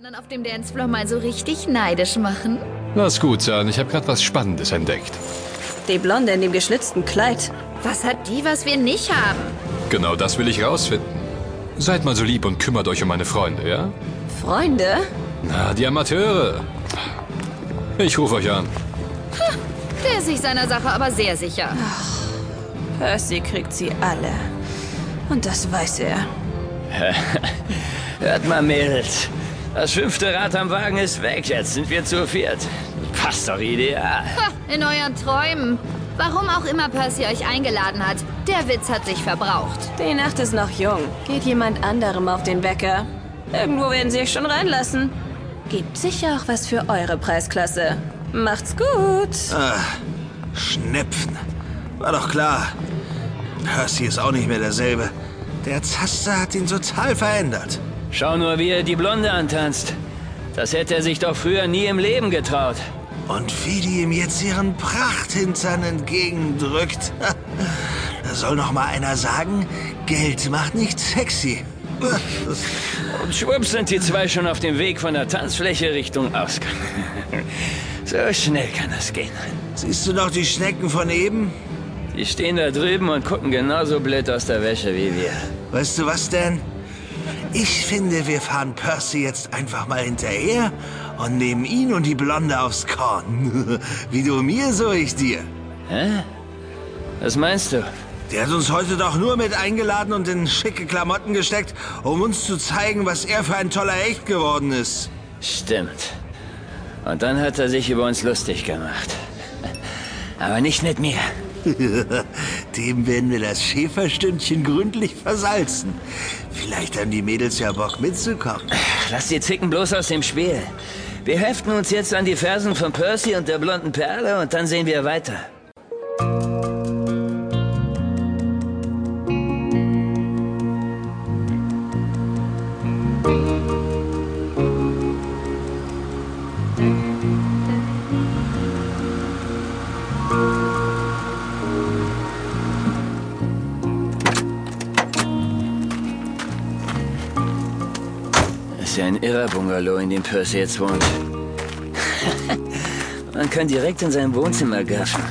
anderen auf dem Dancefloor mal so richtig neidisch machen? Lass gut sein, ich habe gerade was Spannendes entdeckt. Die Blonde in dem geschnitzten Kleid. Was hat die, was wir nicht haben? Genau das will ich rausfinden. Seid mal so lieb und kümmert euch um meine Freunde, ja? Freunde? Na, die Amateure. Ich rufe euch an. Der ist sich seiner Sache aber sehr sicher. Percy kriegt sie alle. Und das weiß er. Hört mal, Mädels. Das fünfte Rad am Wagen ist weg. Jetzt sind wir zu viert. Passt doch ideal. Ha, in euren Träumen. Warum auch immer Percy euch eingeladen hat, der Witz hat sich verbraucht. Die Nacht ist noch jung. Geht jemand anderem auf den Wecker. Irgendwo werden sie euch schon reinlassen. Gibt sicher auch was für eure Preisklasse. Macht's gut. Ah, Schnepfen. War doch klar. Percy ist auch nicht mehr derselbe. Der Zaster hat ihn total verändert. Schau nur, wie er die Blonde antanzt. Das hätte er sich doch früher nie im Leben getraut. Und wie die ihm jetzt ihren Prachthintern entgegendrückt. Da soll noch mal einer sagen, Geld macht nicht sexy. Und schwupps sind die zwei schon auf dem Weg von der Tanzfläche Richtung Ausgang. So schnell kann das gehen. Siehst du noch die Schnecken von eben? Die stehen da drüben und gucken genauso blöd aus der Wäsche wie wir. Weißt du was denn? Ich finde, wir fahren Percy jetzt einfach mal hinterher und nehmen ihn und die Blonde aufs Korn. Wie du mir, so ich dir. Hä? Was meinst du? Der hat uns heute doch nur mit eingeladen und in schicke Klamotten gesteckt, um uns zu zeigen, was er für ein toller Echt geworden ist. Stimmt. Und dann hat er sich über uns lustig gemacht. Aber nicht mit mir. Dem werden wir das Schäferstündchen gründlich versalzen. Vielleicht haben die Mädels ja Bock mitzukommen. Lass die Zicken bloß aus dem Spiel. Wir heften uns jetzt an die Fersen von Percy und der blonden Perle und dann sehen wir weiter. Ein irrer Bungalow, in dem Percy jetzt wohnt. Man kann direkt in sein Wohnzimmer gaffen.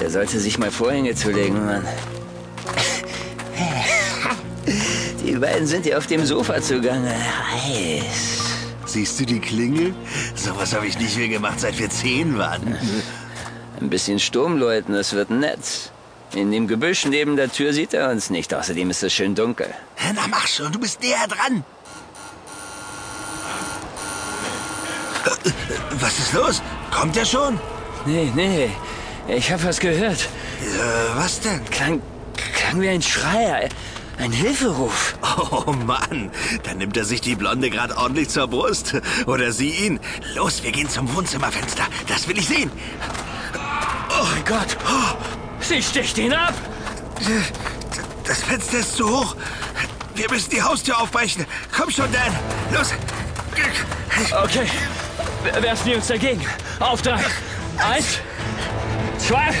Der sollte sich mal Vorhänge zulegen, Mann. Die beiden sind ja auf dem Sofa zugange. Heiß. Siehst du die Klingel? Sowas habe ich nicht mehr gemacht, seit wir zehn waren. Ein bisschen Sturm läuten, das wird nett. In dem Gebüsch neben der Tür sieht er uns nicht. Außerdem ist es schön dunkel. Na mach schon, du bist näher dran. Äh, Was ist los? Kommt er schon? Nee, nee. Ich habe was gehört. Äh, was denn? Klang, klang wie ein Schrei. Ein Hilferuf. Oh Mann, dann nimmt er sich die Blonde gerade ordentlich zur Brust. Oder sie ihn. Los, wir gehen zum Wohnzimmerfenster. Das will ich sehen. Oh mein Gott. Sie sticht ihn ab. Das Fenster ist zu hoch. Wir müssen die Haustür aufbrechen. Komm schon, Dan. Los. Okay. Werfen wir uns dagegen. Auf drei. Eins. Zwei.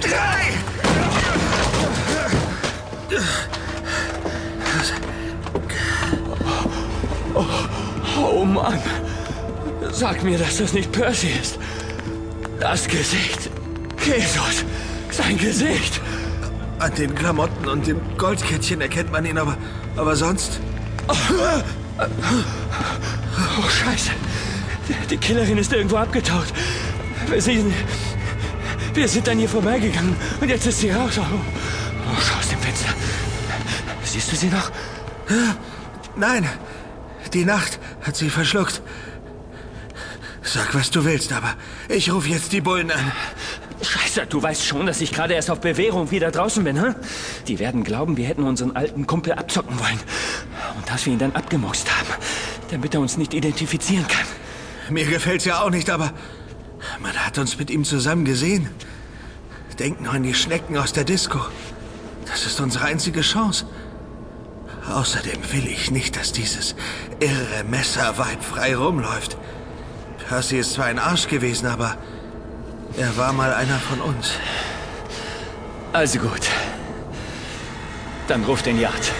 Drei. Oh Mann. Sag mir, dass das nicht Percy ist. Das Gesicht. Jesus. Sein Gesicht. An den Klamotten und dem Goldkettchen erkennt man ihn, aber, aber sonst... Oh, Scheiße. Die Killerin ist irgendwo abgetaucht. Wir sind, wir sind an ihr vorbeigegangen und jetzt ist sie raus. Oh, oh, schau aus dem Fenster. Siehst du sie noch? Nein, die Nacht hat sie verschluckt. Sag, was du willst, aber ich rufe jetzt die Bullen an. Scheiße, du weißt schon, dass ich gerade erst auf Bewährung wieder draußen bin, hm? Die werden glauben, wir hätten unseren alten Kumpel abzocken wollen. Und dass wir ihn dann abgemuxt haben, damit er uns nicht identifizieren kann. Mir gefällt's ja auch nicht, aber man hat uns mit ihm zusammen gesehen. Denk nur an die Schnecken aus der Disco. Das ist unsere einzige Chance. Außerdem will ich nicht, dass dieses irre Messerweib frei rumläuft. Percy ist zwar ein Arsch gewesen, aber er war mal einer von uns. Also gut. Dann ruf den Yard.